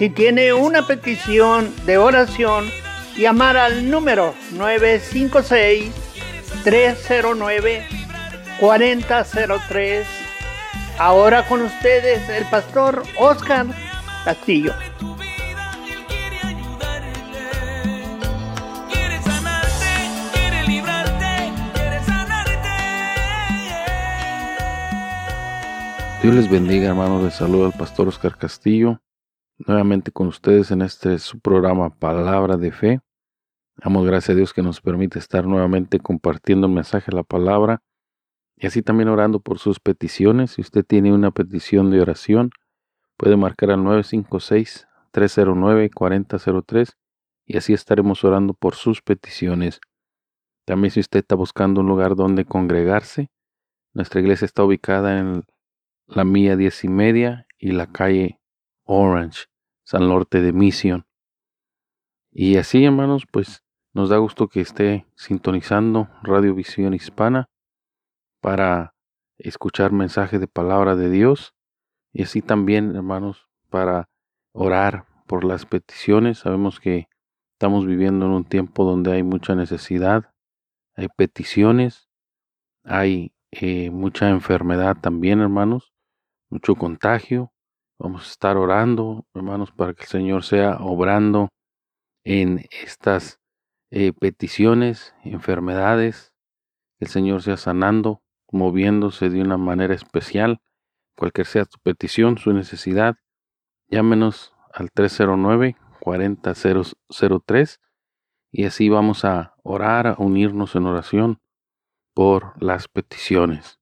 Si tiene una petición de oración, llamar al número 956 309 4003. Ahora con ustedes el pastor Oscar Castillo. Dios les bendiga, hermanos. Les saluda el pastor Oscar Castillo. Nuevamente con ustedes en este su programa Palabra de Fe. Damos gracias a Dios que nos permite estar nuevamente compartiendo el mensaje la palabra y así también orando por sus peticiones. Si usted tiene una petición de oración, puede marcar al 956-309-4003 y así estaremos orando por sus peticiones. También si usted está buscando un lugar donde congregarse, nuestra iglesia está ubicada en la milla diez y media y la calle Orange, San Norte de Mission. Y así, hermanos, pues nos da gusto que esté sintonizando Radio Visión Hispana para escuchar mensaje de palabra de Dios y así también, hermanos, para orar por las peticiones. Sabemos que estamos viviendo en un tiempo donde hay mucha necesidad, hay peticiones, hay eh, mucha enfermedad también, hermanos, mucho contagio. Vamos a estar orando, hermanos, para que el Señor sea obrando en estas eh, peticiones, enfermedades, el Señor sea sanando, moviéndose de una manera especial, cualquier sea tu petición, su necesidad, llámenos al 309-4003 y así vamos a orar, a unirnos en oración por las peticiones.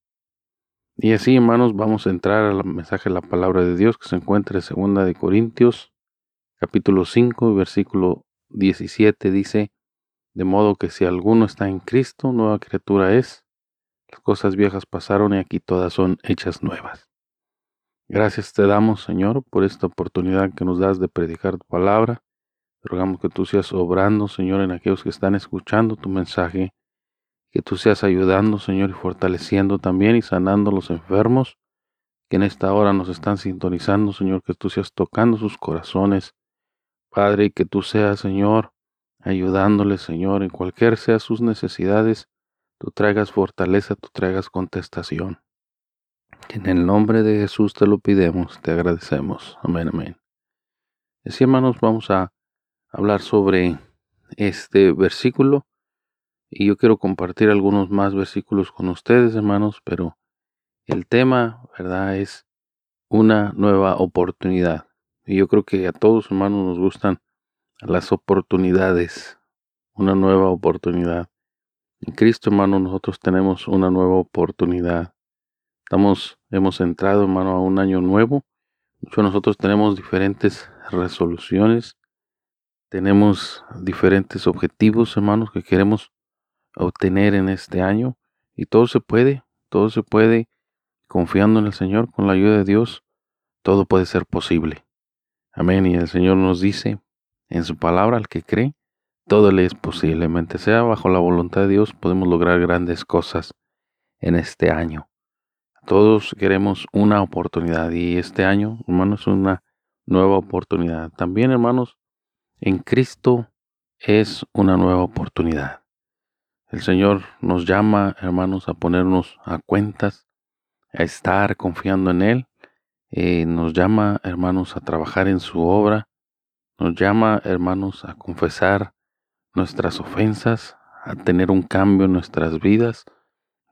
Y así, hermanos, vamos a entrar al mensaje de la palabra de Dios que se encuentra en segunda de Corintios, capítulo 5, versículo 17 dice, de modo que si alguno está en Cristo, nueva criatura es, las cosas viejas pasaron y aquí todas son hechas nuevas. Gracias te damos, Señor, por esta oportunidad que nos das de predicar tu palabra. Rogamos que tú seas obrando, Señor, en aquellos que están escuchando tu mensaje, que tú seas ayudando, Señor, y fortaleciendo también y sanando a los enfermos que en esta hora nos están sintonizando, Señor, que tú seas tocando sus corazones, Padre, y que tú seas, Señor, ayudándoles, Señor, en cualquier sea sus necesidades, tú traigas fortaleza, tú traigas contestación. En el nombre de Jesús te lo pidemos, te agradecemos. Amén, amén. Así, hermanos, vamos a hablar sobre este versículo y yo quiero compartir algunos más versículos con ustedes, hermanos, pero el tema, ¿verdad?, es una nueva oportunidad. Y yo creo que a todos, hermanos, nos gustan las oportunidades, una nueva oportunidad. En Cristo, hermano, nosotros tenemos una nueva oportunidad. Estamos, hemos entrado, hermano, a un año nuevo. Muchos nosotros tenemos diferentes resoluciones, tenemos diferentes objetivos, hermanos, que queremos obtener en este año. Y todo se puede, todo se puede, confiando en el Señor, con la ayuda de Dios, todo puede ser posible. Amén. Y el Señor nos dice en su palabra, al que cree, todo le es posiblemente sea bajo la voluntad de Dios, podemos lograr grandes cosas en este año. Todos queremos una oportunidad y este año, hermanos, es una nueva oportunidad. También, hermanos, en Cristo es una nueva oportunidad. El Señor nos llama, hermanos, a ponernos a cuentas, a estar confiando en Él. Eh, nos llama, hermanos, a trabajar en su obra. Nos llama, hermanos, a confesar nuestras ofensas, a tener un cambio en nuestras vidas,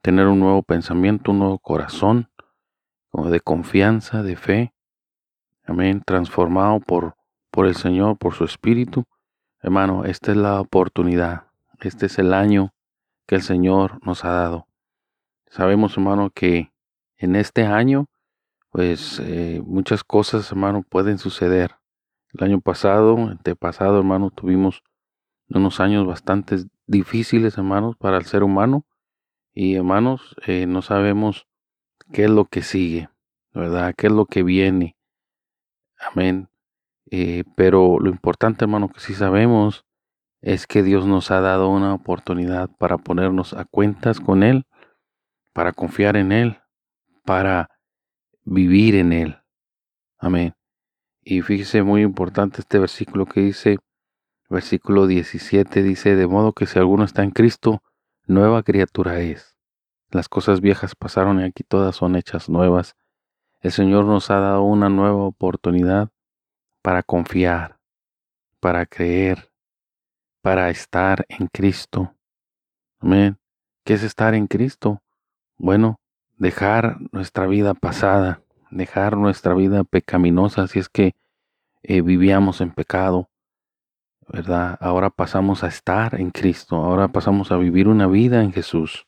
tener un nuevo pensamiento, un nuevo corazón, como de confianza, de fe. Amén, transformado por, por el Señor, por su Espíritu. Hermano, esta es la oportunidad, este es el año que el Señor nos ha dado. Sabemos, hermano, que en este año, pues eh, muchas cosas, hermano, pueden suceder. El año pasado, antepasado, hermano, tuvimos unos años bastante difíciles, hermanos, para el ser humano. Y hermanos, eh, no sabemos qué es lo que sigue, ¿verdad? ¿Qué es lo que viene? Amén. Eh, pero lo importante, hermano, que sí sabemos es que Dios nos ha dado una oportunidad para ponernos a cuentas con Él, para confiar en Él, para vivir en Él. Amén. Y fíjese muy importante este versículo que dice, versículo 17 dice, de modo que si alguno está en Cristo, nueva criatura es. Las cosas viejas pasaron y aquí todas son hechas nuevas. El Señor nos ha dado una nueva oportunidad para confiar, para creer, para estar en Cristo. Amén. ¿Qué es estar en Cristo? Bueno, dejar nuestra vida pasada, dejar nuestra vida pecaminosa si es que eh, vivíamos en pecado, ¿verdad? Ahora pasamos a estar en Cristo, ahora pasamos a vivir una vida en Jesús.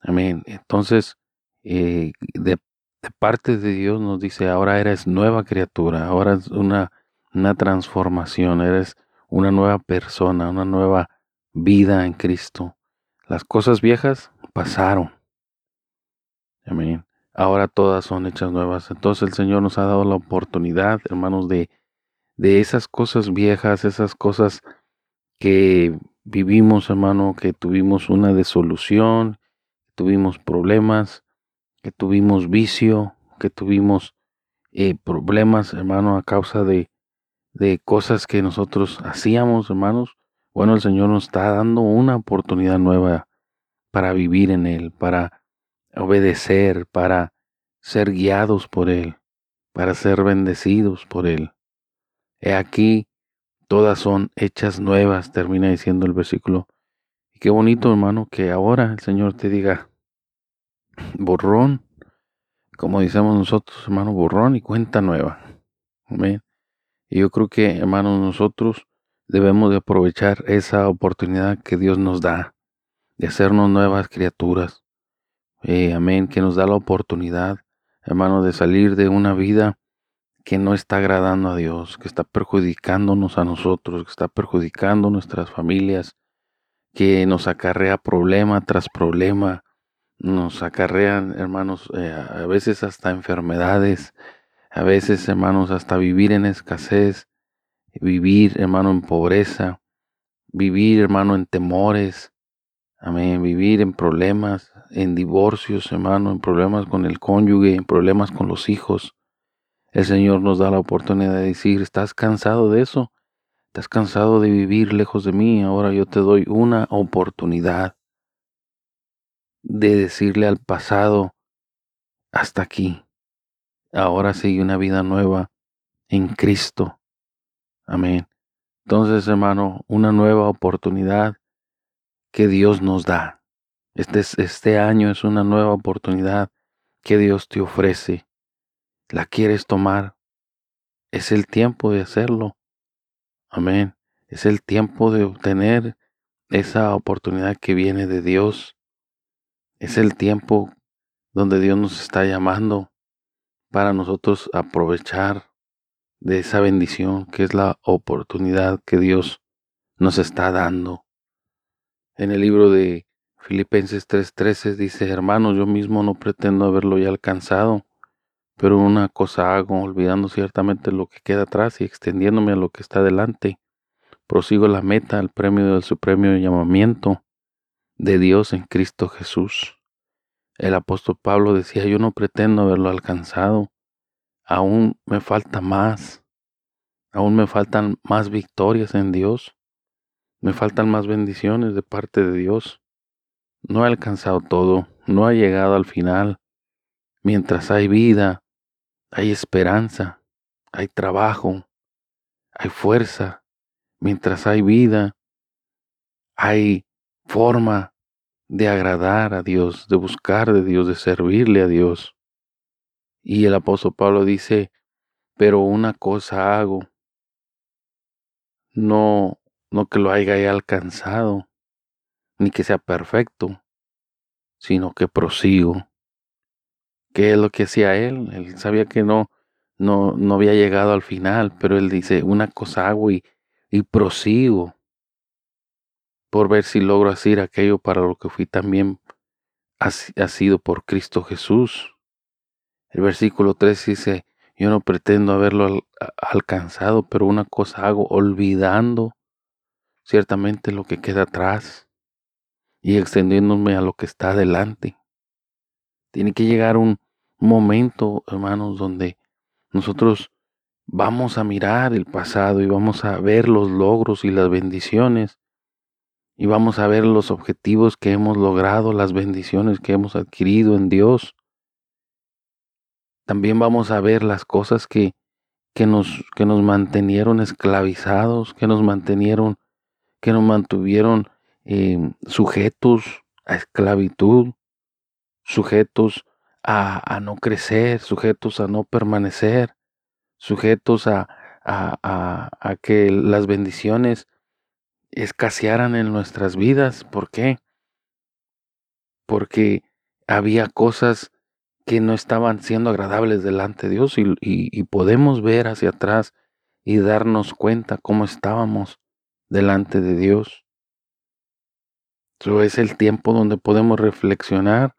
Amén. Entonces, eh, de de parte de Dios nos dice, ahora eres nueva criatura, ahora es una, una transformación, eres una nueva persona, una nueva vida en Cristo. Las cosas viejas pasaron. Amén. Ahora todas son hechas nuevas. Entonces el Señor nos ha dado la oportunidad, hermanos, de, de esas cosas viejas, esas cosas que vivimos, hermano, que tuvimos una desolución, tuvimos problemas, que tuvimos vicio, que tuvimos eh, problemas, hermano, a causa de, de cosas que nosotros hacíamos, hermanos. Bueno, el Señor nos está dando una oportunidad nueva para vivir en Él, para obedecer, para ser guiados por Él, para ser bendecidos por Él. He aquí, todas son hechas nuevas, termina diciendo el versículo. Y qué bonito, hermano, que ahora el Señor te diga, borrón, como decimos nosotros, hermano, borrón y cuenta nueva. Amén. Y yo creo que, hermanos, nosotros debemos de aprovechar esa oportunidad que Dios nos da de hacernos nuevas criaturas. Eh, amén, que nos da la oportunidad, hermano, de salir de una vida que no está agradando a Dios, que está perjudicándonos a nosotros, que está perjudicando nuestras familias, que nos acarrea problema tras problema, nos acarrean, hermanos, eh, a veces hasta enfermedades, a veces, hermanos, hasta vivir en escasez, vivir, hermano, en pobreza, vivir, hermano, en temores, amén, vivir en problemas, en divorcios, hermano, en problemas con el cónyuge, en problemas con los hijos. El Señor nos da la oportunidad de decir, ¿estás cansado de eso? ¿Estás cansado de vivir lejos de mí? Ahora yo te doy una oportunidad de decirle al pasado, hasta aquí. Ahora sigue una vida nueva en Cristo. Amén. Entonces, hermano, una nueva oportunidad que Dios nos da. Este, este año es una nueva oportunidad que Dios te ofrece. ¿La quieres tomar? Es el tiempo de hacerlo. Amén. Es el tiempo de obtener esa oportunidad que viene de Dios. Es el tiempo donde Dios nos está llamando para nosotros aprovechar de esa bendición que es la oportunidad que Dios nos está dando. En el libro de Filipenses 3:13 dice, hermanos, yo mismo no pretendo haberlo ya alcanzado, pero una cosa hago, olvidando ciertamente lo que queda atrás y extendiéndome a lo que está delante, prosigo la meta, al premio del supremo llamamiento de Dios en Cristo Jesús. El apóstol Pablo decía, yo no pretendo haberlo alcanzado, aún me falta más, aún me faltan más victorias en Dios, me faltan más bendiciones de parte de Dios. No he alcanzado todo, no he llegado al final. Mientras hay vida, hay esperanza, hay trabajo, hay fuerza. Mientras hay vida, hay forma de agradar a Dios, de buscar de Dios, de servirle a Dios. Y el apóstol Pablo dice, pero una cosa hago, no, no que lo haya alcanzado, ni que sea perfecto, sino que prosigo. ¿Qué es lo que hacía él? Él sabía que no, no, no había llegado al final, pero él dice, una cosa hago y, y prosigo por ver si logro hacer aquello para lo que fui también ha, sido por Cristo Jesús. El versículo 3 dice, yo no pretendo haberlo alcanzado, pero una cosa hago, olvidando ciertamente lo que queda atrás y extendiéndome a lo que está adelante. Tiene que llegar un momento, hermanos, donde nosotros vamos a mirar el pasado y vamos a ver los logros y las bendiciones y vamos a ver los objetivos que hemos logrado, las bendiciones que hemos adquirido en Dios. También vamos a ver las cosas que, que, nos, que nos mantenieron esclavizados, que nos mantenieron, que nos mantuvieron eh, sujetos a esclavitud, sujetos a, a no crecer, sujetos a no permanecer, sujetos a, a, a que las bendiciones escasearan en nuestras vidas. ¿Por qué? Porque había cosas que no estaban siendo agradables delante de Dios y, podemos ver hacia atrás y darnos cuenta cómo estábamos delante de Dios. Eso es el tiempo donde podemos reflexionar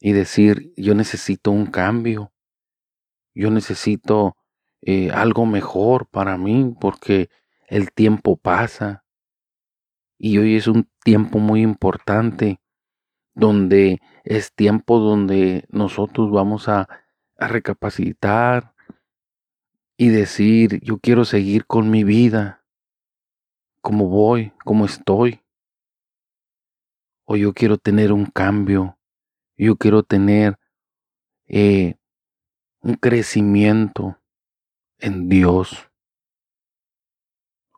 y decir, yo necesito un cambio, yo necesito eh, algo mejor para mí porque el tiempo pasa y hoy es un tiempo muy importante donde es tiempo donde nosotros vamos a, recapacitar y decir, yo quiero seguir con mi vida, como voy, como estoy, o yo quiero tener un cambio, yo quiero tener eh, un crecimiento en Dios.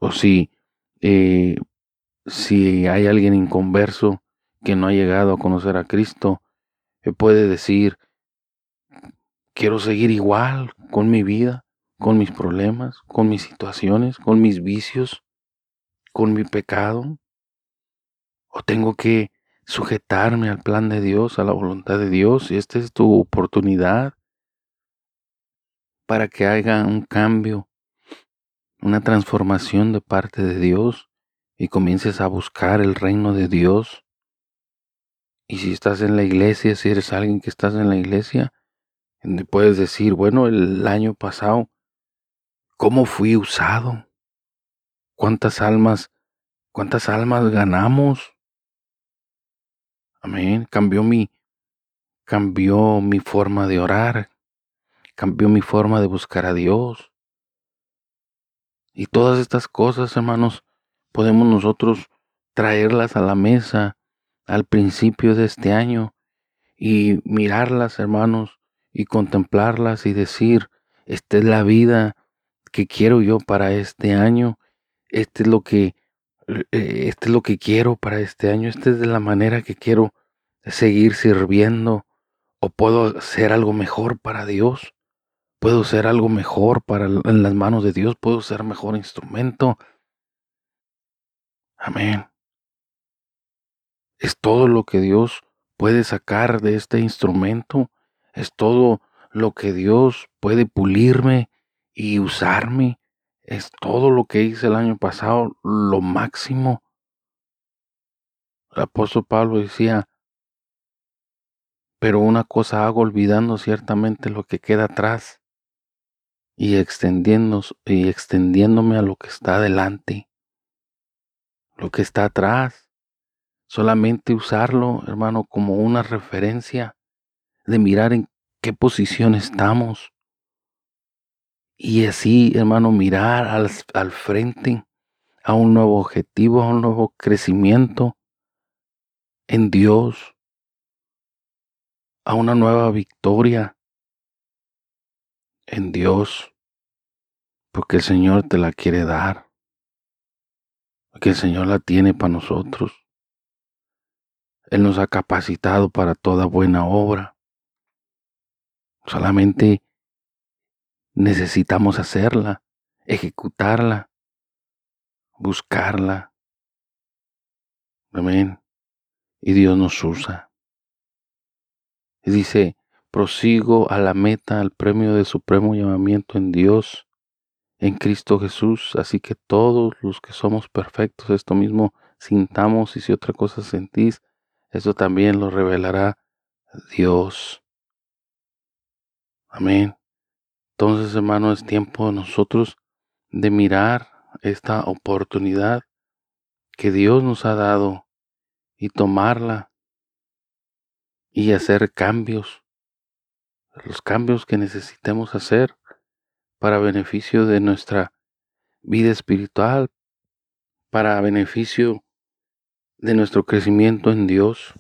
O si, eh, si hay alguien inconverso que no ha llegado a conocer a Cristo, eh, puede decir, quiero seguir igual con mi vida, con mis problemas, con mis situaciones, con mis vicios, con mi pecado. O tengo que sujetarme al plan de Dios, a la voluntad de Dios, y esta es tu oportunidad para que haya un cambio, una transformación de parte de Dios y comiences a buscar el reino de Dios. Y si estás en la iglesia, si eres alguien que estás en la iglesia, donde puedes decir, bueno, el año pasado, ¿cómo fui usado? ¿Cuántas almas, cuántas almas ganamos? Amén. Cambió mi, cambió mi forma de orar, cambió mi forma de buscar a Dios. Y todas estas cosas, hermanos, podemos nosotros traerlas a la mesa al principio de este año y mirarlas, hermanos, y contemplarlas y decir, esta es la vida que quiero yo para este año, este es lo que eh, este es lo que quiero para este año, esta es de la manera que quiero seguir sirviendo o puedo hacer algo mejor para Dios. Puedo ser algo mejor para en las manos de Dios, puedo ser mejor instrumento. Amén. Es todo lo que Dios puede sacar de este instrumento, es todo lo que Dios puede pulirme y usarme, es todo lo que hice el año pasado, lo máximo. El apóstol Pablo decía, pero una cosa hago olvidando ciertamente lo que queda atrás y, extendiéndome a lo que está adelante, lo que está atrás. Solamente usarlo, hermano, como una referencia de mirar en qué posición estamos. Y así, hermano, mirar al, al frente a un nuevo objetivo, a un nuevo crecimiento en Dios, a una nueva victoria en Dios, porque el Señor te la quiere dar, porque el Señor la tiene para nosotros. Él nos ha capacitado para toda buena obra. Solamente necesitamos hacerla, ejecutarla, buscarla. Amén. Y Dios nos usa. Y dice, prosigo a la meta, al premio de supremo llamamiento en Dios, en Cristo Jesús. Así que todos los que somos perfectos, esto mismo sintamos y si otra cosa sentís, eso también lo revelará Dios. Amén. Entonces, hermano, es tiempo de nosotros de mirar esta oportunidad que Dios nos ha dado y tomarla y hacer cambios, los cambios que necesitemos hacer para beneficio de nuestra vida espiritual, para beneficio de nuestro crecimiento en Dios.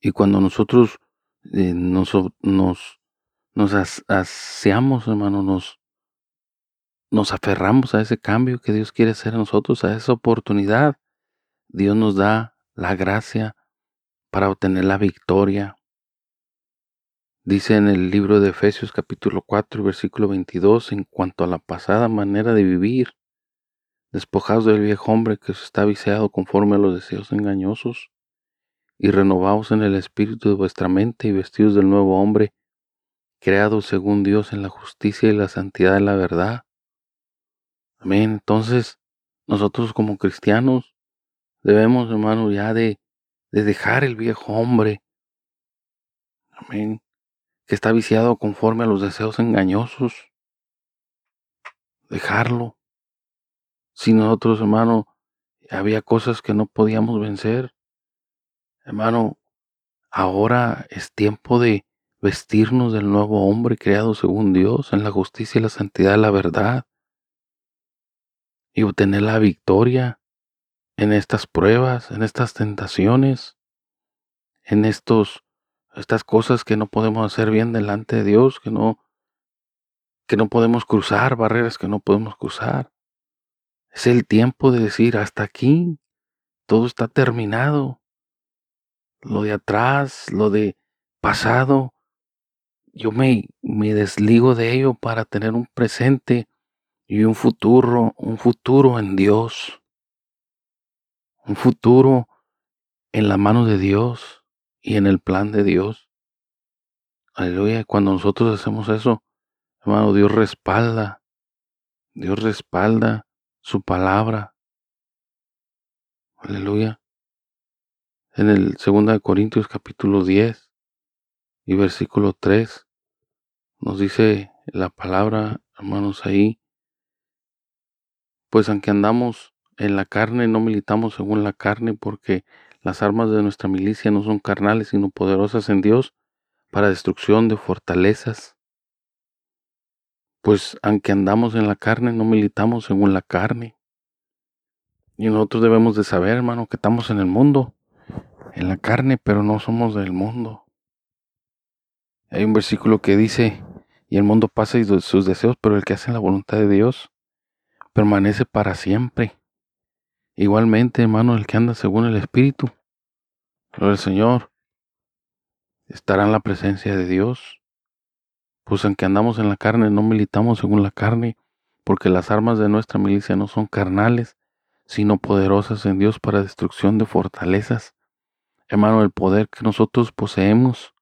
Y cuando nosotros eh, nos, nos, nos aseamos, hermano, nos, nos aferramos a ese cambio que Dios quiere hacer en nosotros, a esa oportunidad, Dios nos da la gracia para obtener la victoria. Dice en el libro de Efesios capítulo 4, versículo 22, en cuanto a la pasada manera de vivir, despojados del viejo hombre que está viciado conforme a los deseos engañosos, y renovados en el espíritu de vuestra mente y vestidos del nuevo hombre, creado según Dios en la justicia y la santidad de la verdad. Amén. Entonces, nosotros como cristianos debemos, hermano, ya de dejar el viejo hombre. Amén. Que está viciado conforme a los deseos engañosos. Dejarlo. Si nosotros, hermano, había cosas que no podíamos vencer, hermano, ahora es tiempo de vestirnos del nuevo hombre creado según Dios en la justicia y la santidad de la verdad y obtener la victoria en estas pruebas, en estas tentaciones, en estos estas cosas que no podemos hacer bien delante de Dios, que no que no podemos cruzar, barreras que no podemos cruzar. Es el tiempo de decir, hasta aquí, todo está terminado. Lo de atrás, lo de pasado, yo me, me desligo de ello para tener un presente y un futuro, un futuro en Dios. Un futuro en la mano de Dios y en el plan de Dios. Aleluya. Cuando nosotros hacemos eso, hermano, Dios respalda. Dios respalda su palabra. Aleluya. En el 2 Corintios capítulo 10 y versículo 3 nos dice la palabra, hermanos, ahí, pues aunque andamos en la carne, no militamos según la carne, porque las armas de nuestra milicia no son carnales, sino poderosas en Dios para destrucción de fortalezas pues aunque andamos en la carne, no militamos según la carne. Y nosotros debemos de saber, hermano, que estamos en el mundo, en la carne, pero no somos del mundo. Hay un versículo que dice, y el mundo pasa y sus deseos, pero el que hace la voluntad de Dios permanece para siempre. Igualmente, hermano, el que anda según el Espíritu, pero el Señor, estará en la presencia de Dios pues aunque andamos en la carne, no militamos según la carne, porque las armas de nuestra milicia no son carnales, sino poderosas en Dios para destrucción de fortalezas. Hermano, el poder que nosotros poseemos,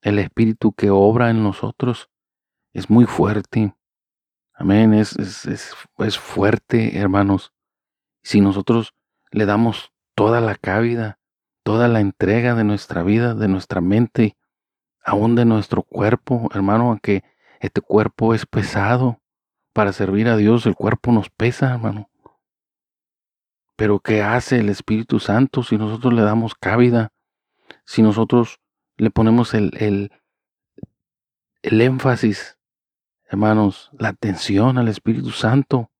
el espíritu que obra en nosotros, es muy fuerte. Amén, es, es, es, es fuerte, hermanos. Si nosotros le damos toda la cabida, toda la entrega de nuestra vida, de nuestra mente aún de nuestro cuerpo, hermano, aunque este cuerpo es pesado para servir a Dios, el cuerpo nos pesa, hermano. Pero ¿qué hace el Espíritu Santo si nosotros le damos cabida? Si nosotros le ponemos el, el, el énfasis, hermanos, la atención al Espíritu Santo.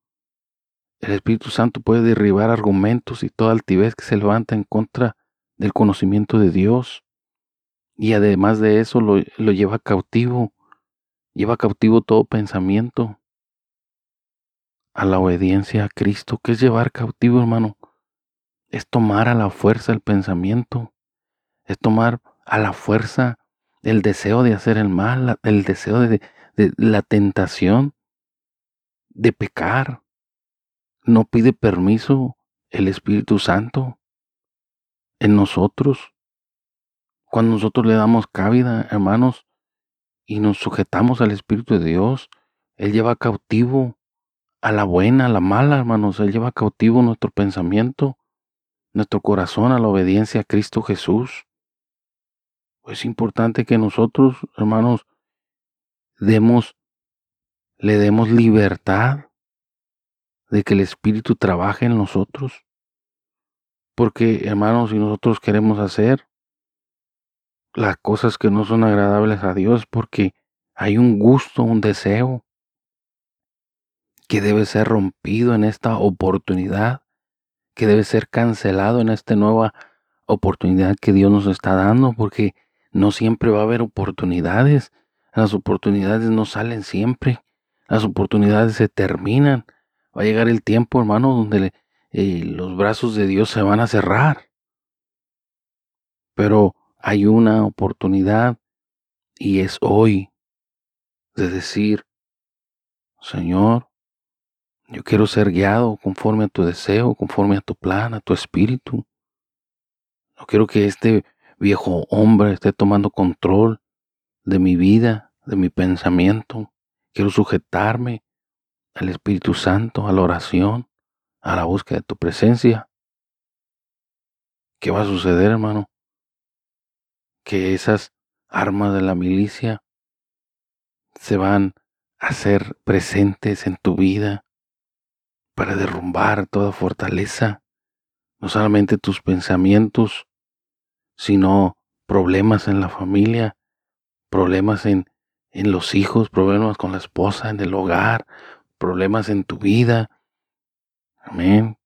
El Espíritu Santo puede derribar argumentos y toda altivez que se levanta en contra del conocimiento de Dios. Y además de eso lo, lleva cautivo, lleva cautivo todo pensamiento a la obediencia a Cristo. ¿Qué es llevar cautivo, hermano? Es tomar a la fuerza el pensamiento, es tomar a la fuerza el deseo de hacer el mal, el deseo de, de la tentación de pecar. No pide permiso el Espíritu Santo en nosotros Cuando nosotros le damos cabida, hermanos, y nos sujetamos al Espíritu de Dios, Él lleva cautivo a la buena, a la mala, hermanos. Él lleva cautivo nuestro pensamiento, nuestro corazón a la obediencia a Cristo Jesús. Es importante que nosotros, hermanos, demos, le demos libertad de que el Espíritu trabaje en nosotros. Porque, hermanos, si nosotros queremos hacer las cosas que no son agradables a Dios, porque hay un gusto, un deseo que debe ser rompido en esta oportunidad, que debe ser cancelado en esta nueva oportunidad que Dios nos está dando, porque no siempre va a haber oportunidades. Las oportunidades no salen siempre. Las oportunidades se terminan. Va a llegar el tiempo, hermano, donde los brazos de Dios se van a cerrar. Pero hay una oportunidad y es hoy de decir, Señor, yo quiero ser guiado conforme a tu deseo, conforme a tu plan, a tu espíritu. No quiero que este viejo hombre esté tomando control de mi vida, de mi pensamiento. Quiero sujetarme al Espíritu Santo, a la oración, a la búsqueda de tu presencia. ¿Qué va a suceder, hermano? Que esas armas de la milicia se van a hacer presentes en tu vida para derrumbar toda fortaleza, no solamente tus pensamientos, sino problemas en la familia, problemas en, en los hijos, problemas con la esposa, en el hogar, problemas en tu vida. Amén.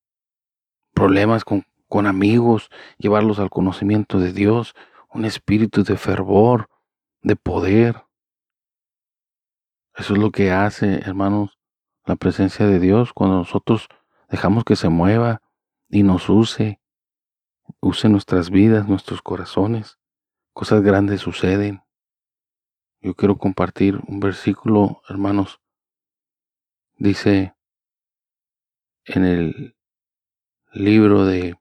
Problemas con, con amigos, llevarlos al conocimiento de Dios, un espíritu de fervor, de poder. Eso es lo que hace, hermanos, la presencia de Dios cuando nosotros dejamos que se mueva y nos use, use nuestras vidas, nuestros corazones. Cosas grandes suceden. Yo quiero compartir un versículo, hermanos. Dice en el libro de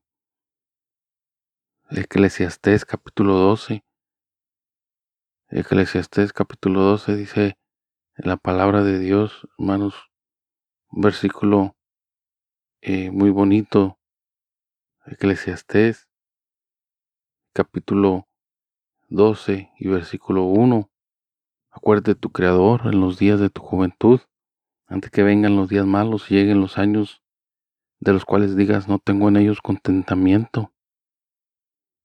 Eclesiastés capítulo 12. Eclesiastés capítulo 12 dice la palabra de Dios, hermanos, un versículo eh, muy bonito. Eclesiastés capítulo 12 y versículo 1. Acuérdate tu Creador en los días de tu juventud, antes que vengan los días malos y lleguen los años de los cuales digas no tengo en ellos contentamiento.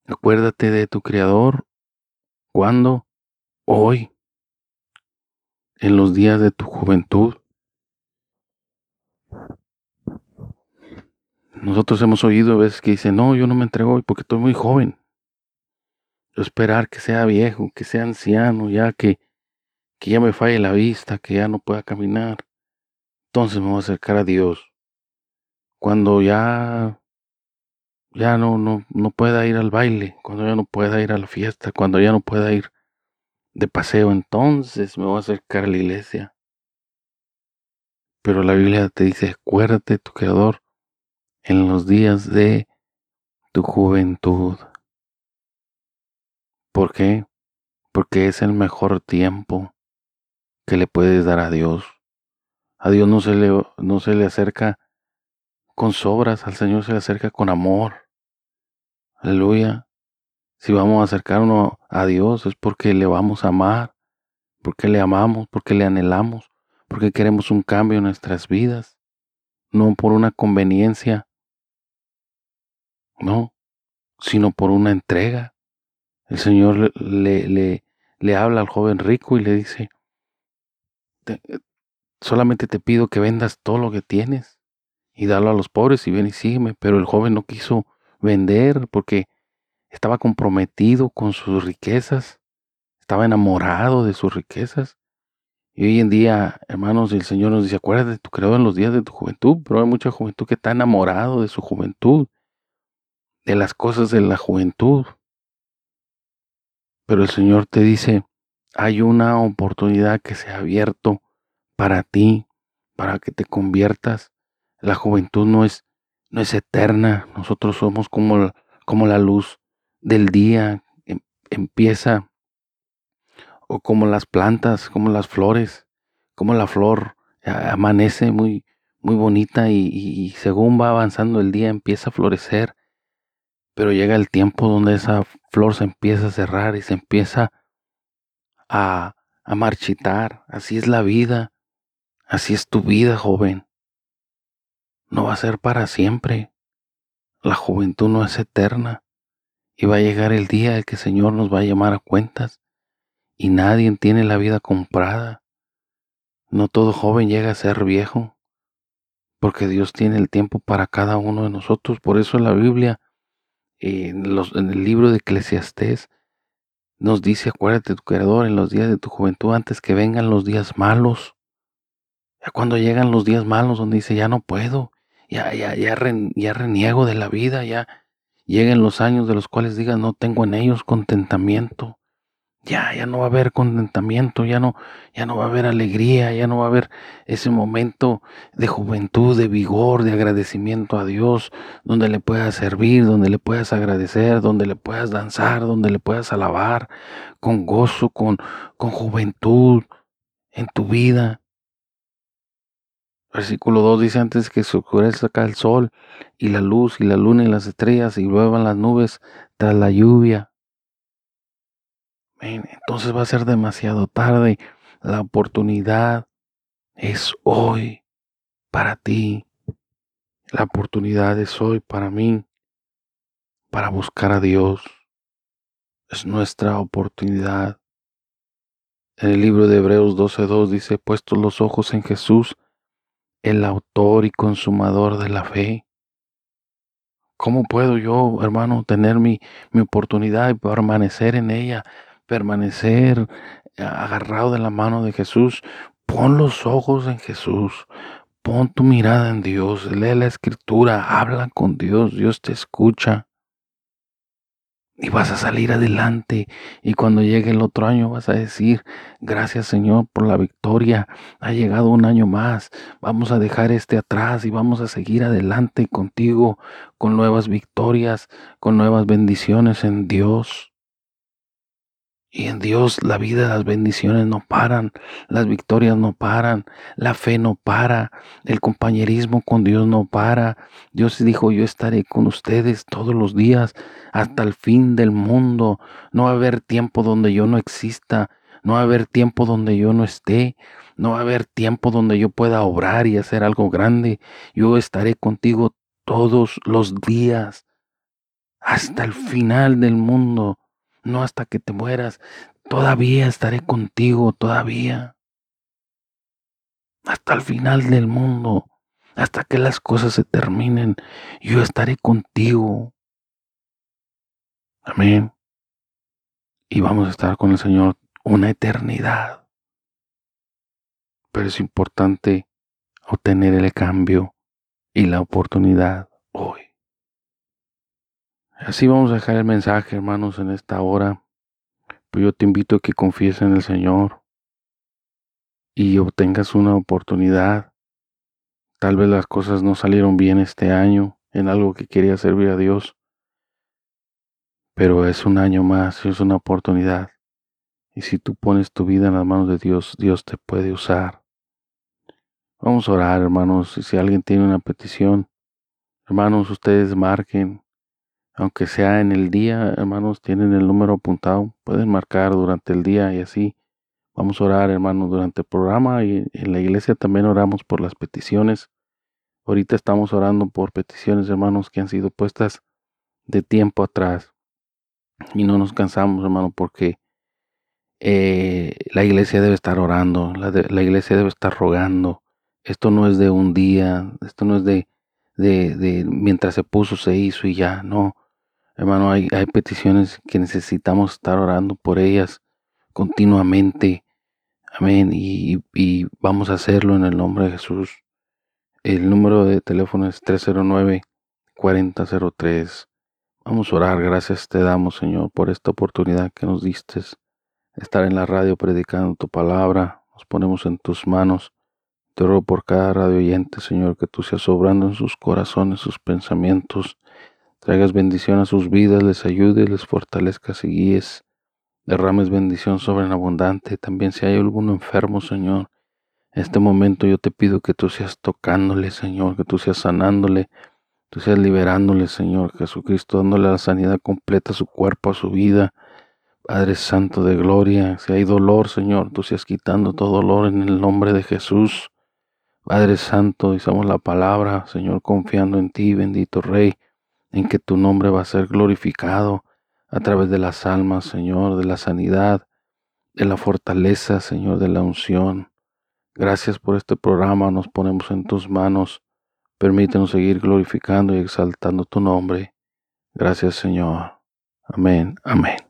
Acuérdate de tu Creador cuando hoy, en los días de tu juventud. Nosotros hemos oído veces que dicen, no, yo no me entrego hoy porque estoy muy joven. esperar que sea viejo, que sea anciano, ya que que ya me falle la vista, que ya no pueda caminar, entonces me voy a acercar a Dios. Cuando ya ya no, no, no pueda ir al baile, cuando ya no pueda ir a la fiesta, cuando ya no pueda ir de paseo, entonces me voy a acercar a la iglesia. Pero la Biblia te dice, acuérdate tu Creador en los días de tu juventud. ¿Por qué? Porque es el mejor tiempo que le puedes dar a Dios. A Dios no se le, no se le acerca con sobras, al Señor se le acerca con amor. Aleluya. Si vamos a acercarnos a Dios es porque le vamos a amar, porque le amamos, porque le anhelamos, porque queremos un cambio en nuestras vidas, no por una conveniencia, no, sino por una entrega. El Señor le, le, le habla al joven rico y le dice, solamente te pido que vendas todo lo que tienes y dalo a los pobres y ven y sígueme. Pero el joven no quiso vender porque estaba comprometido con sus riquezas, estaba enamorado de sus riquezas. Y hoy en día, hermanos, el Señor nos dice, acuérdate de tu en los días de tu juventud, pero hay mucha juventud que está enamorado de su juventud, de las cosas de la juventud. Pero el Señor te dice, hay una oportunidad que se ha abierto para ti, para que te conviertas. La juventud no es, no es eterna, nosotros somos como, como la luz del día, em, empieza, o como las plantas, como las flores, como la flor amanece muy, muy bonita y, y según va avanzando el día empieza a florecer, pero llega el tiempo donde esa flor se empieza a cerrar y se empieza a, a marchitar. Así es la vida, así es tu vida, joven. No va a ser para siempre. La juventud no es eterna y va a llegar el día en que el Señor nos va a llamar a cuentas y nadie tiene la vida comprada. No todo joven llega a ser viejo, porque Dios tiene el tiempo para cada uno de nosotros. Por eso en la Biblia, en, en el libro de Eclesiastés, nos dice, acuérdate tu Creador en los días de tu juventud antes que vengan los días malos. Ya cuando llegan los días malos donde dice, ya no puedo, ya, ya, ya, ya reniego de la vida, ya lleguen los años de los cuales digas, no tengo en ellos contentamiento ya, ya no va a haber contentamiento, ya no, ya no va a haber alegría, ya no va a haber ese momento de juventud, de vigor, de agradecimiento a Dios, donde le puedas servir, donde le puedas agradecer, donde le puedas danzar, donde le puedas alabar con gozo, con, con juventud en tu vida. Versículo 2 dice antes que se oscurezca el sol y la luz y la luna y las estrellas y lluevan las nubes tras la lluvia entonces va a ser demasiado tarde. La oportunidad es hoy para ti. La oportunidad es hoy para mí, para buscar a Dios. Es nuestra oportunidad. En el libro de Hebreos 12.2 dice, puestos los ojos en Jesús, el autor y consumador de la fe. ¿Cómo puedo yo, hermano, tener mi, mi oportunidad y permanecer en ella? permanecer agarrado de la mano de Jesús, pon los ojos en Jesús, pon tu mirada en Dios, lee la escritura, habla con Dios, Dios te escucha. Y vas a salir adelante. Y cuando llegue el otro año vas a decir, gracias Señor por la victoria. Ha llegado un año más. Vamos a dejar este atrás y vamos a seguir adelante contigo con nuevas victorias, con nuevas bendiciones en Dios. Y en Dios la vida, las bendiciones no paran, las victorias no paran, la fe no para, el compañerismo con Dios no para. Dios dijo, yo estaré con ustedes todos los días hasta el fin del mundo. No va a haber tiempo donde yo no exista, no va a haber tiempo donde yo no esté, no va a haber tiempo donde yo pueda obrar y hacer algo grande. Yo estaré contigo todos los días hasta el final del mundo no hasta que te mueras. Todavía estaré contigo, todavía. Hasta el final del mundo, hasta que las cosas se terminen, yo estaré contigo. Amén. Y vamos a estar con el Señor una eternidad. Pero es importante obtener el cambio y la oportunidad hoy. Así vamos a dejar el mensaje, hermanos, en esta hora. Pues yo te invito a que confíes en el Señor y obtengas una oportunidad. Tal vez las cosas no salieron bien este año en algo que quería servir a Dios, pero es un año más, es una oportunidad. Y si tú pones tu vida en las manos de Dios, Dios te puede usar. Vamos a orar, hermanos. Si alguien tiene una petición, hermanos, ustedes marquen aunque sea en el día, hermanos, tienen el número apuntado, pueden marcar durante el día y así. Vamos a orar, hermanos, durante el programa y en la iglesia también oramos por las peticiones. Ahorita estamos orando por peticiones, hermanos, que han sido puestas de tiempo atrás. Y no nos cansamos, hermano, porque eh, la iglesia debe estar orando, la, la iglesia debe estar rogando. Esto no es de un día, esto no es de, de, de mientras se puso, se hizo y ya, no. Hermano, hay, hay peticiones que necesitamos estar orando por ellas continuamente. Amén. Y, y, vamos a hacerlo en el nombre de Jesús. El número de teléfono es 309-4003. Vamos a orar. Gracias te damos, Señor, por esta oportunidad que nos diste. Estar en la radio predicando tu palabra. Nos ponemos en tus manos. Te ruego por cada radio oyente, Señor, que tú seas obrando en sus corazones, sus pensamientos Traigas bendición a sus vidas, les ayudes, les fortalezcas y guíes derrames bendición sobreabundante. También si hay algún enfermo, Señor, en este momento yo te pido que tú seas tocándole, Señor, que tú seas sanándole, tú seas liberándole, Señor Jesucristo, dándole la sanidad completa a su cuerpo, a su vida. Padre Santo de Gloria, si hay dolor, Señor, tú seas quitando todo dolor en el nombre de Jesús. Padre Santo, dicemos la palabra, Señor, confiando en ti, bendito Rey, en que tu nombre va a ser glorificado a través de las almas, Señor, de la sanidad, de la fortaleza, Señor, de la unción. Gracias por este programa, nos ponemos en tus manos. Permítenos seguir glorificando y exaltando tu nombre. Gracias, Señor. Amén, amén.